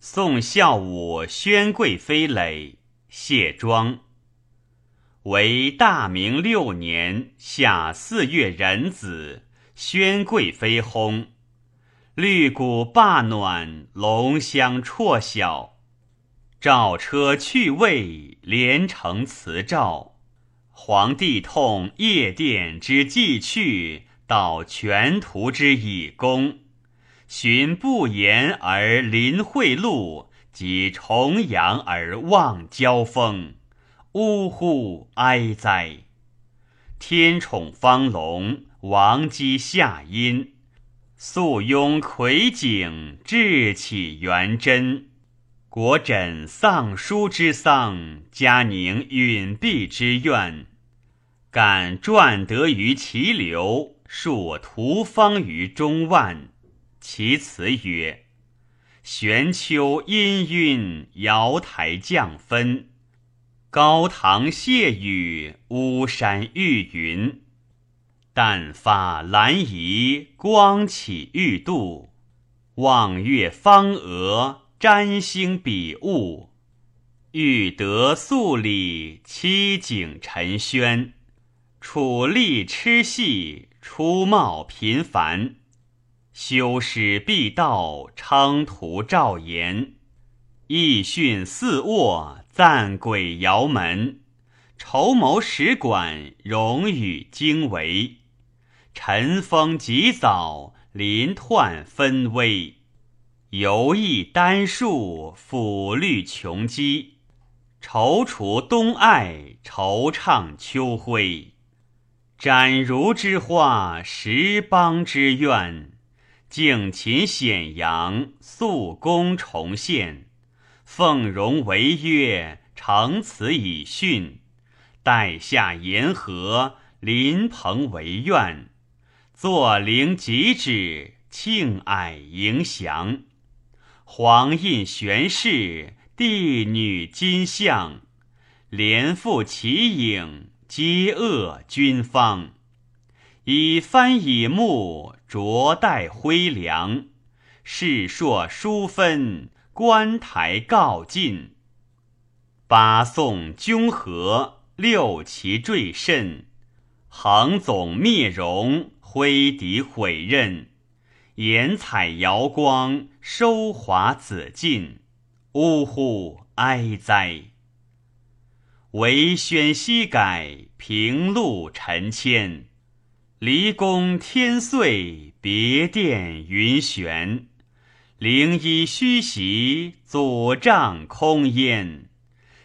宋孝武宣贵妃累，谢庄。为大明六年夏四月壬子，宣贵妃薨。绿谷罢暖，龙香辍晓。诏车去位，连城辞诏。皇帝痛夜殿之既去，蹈全图之以功。寻不言而临会路，及重阳而望交锋。呜呼哀哉！天宠方龙，王姬下阴。素拥魁景，志起元贞。国枕丧叔之丧，嘉宁允弼之愿。敢撰得于其流，述图方于中万。其词曰：“玄丘氤氲，瑶台降分。高堂谢雨，巫山玉云。淡发兰移，光起玉度。望月方额，占星比物。欲得素礼，七景陈轩。楚吏痴戏，出貌频繁。”修史必道，昌图照言；义训四卧，赞鬼摇门。筹谋使馆，荣誉经纬。晨风极早，林奂分微。游艺丹树，抚绿琼基。踌躇冬艾，惆怅秋晖。展如之花，十邦之愿。敬秦显阳，肃公重现，奉荣为约，承此以训。待下言和，临朋为愿。坐灵吉止，庆蔼迎祥。黄印玄饰，帝女金像，连复其影，皆恶君方。以幡以木，着带辉良。世硕殊分，观台告尽。八宋均和，六旗坠甚。横总灭容，挥敌毁刃。颜彩瑶光，收华紫禁。呜呼哀哉！唯宣西改，平陆陈迁。离宫天岁，别殿云悬。灵衣虚席，左帐空烟。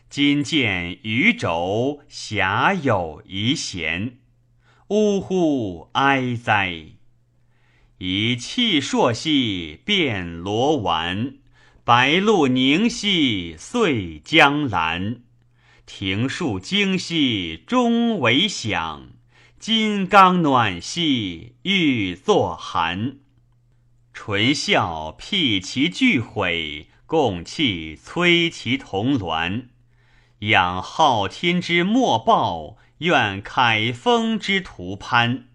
今见余轴，遐有遗弦。呜呼哀哉！以气朔兮，变罗丸；白露凝兮，岁江兰。庭树惊兮，钟为响。金刚暖兮，玉作寒；唇笑辟其俱毁，共弃摧其同鸾。仰昊天之莫报，愿凯风之徒攀。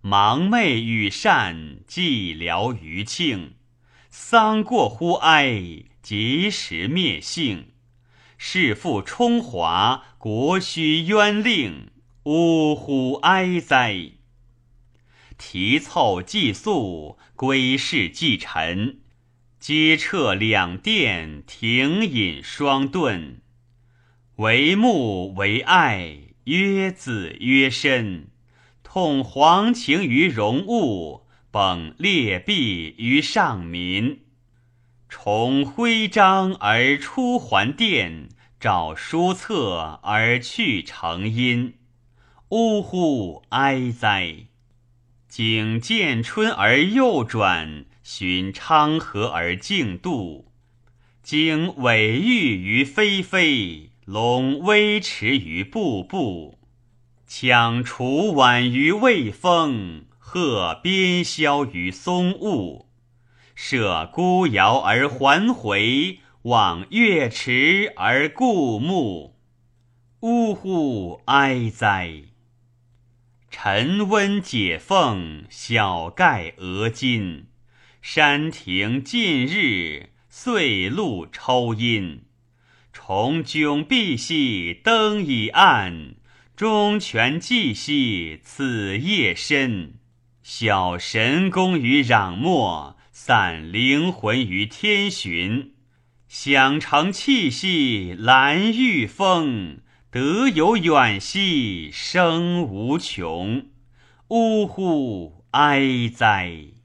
芒昧与善，寂寥余庆。丧过乎哀，及时灭性。世父冲华，国须冤令。呜呼哀哉！提凑祭宿，归事祭臣，皆撤两殿，停饮双顿。为慕为爱，曰子曰身。痛皇情于荣物，崩列璧于上民。重徽章而出还殿，找书册而去成阴。呜呼哀哉！景见春而右转，寻昌河而径渡。经尾玉于霏霏，龙微驰于步步。羌楚婉于魏风，鹤边萧于松雾。舍孤瑶而还回，望月池而顾目。呜呼哀哉！晨温解凤，晓盖额巾。山亭尽日，岁露抽阴。重迥碧兮灯已暗，中泉寂兮此夜深。小神功于攘漠，散灵魂于天巡。响成气息兰玉风，德有远兮生无穷。呜呼哀哉！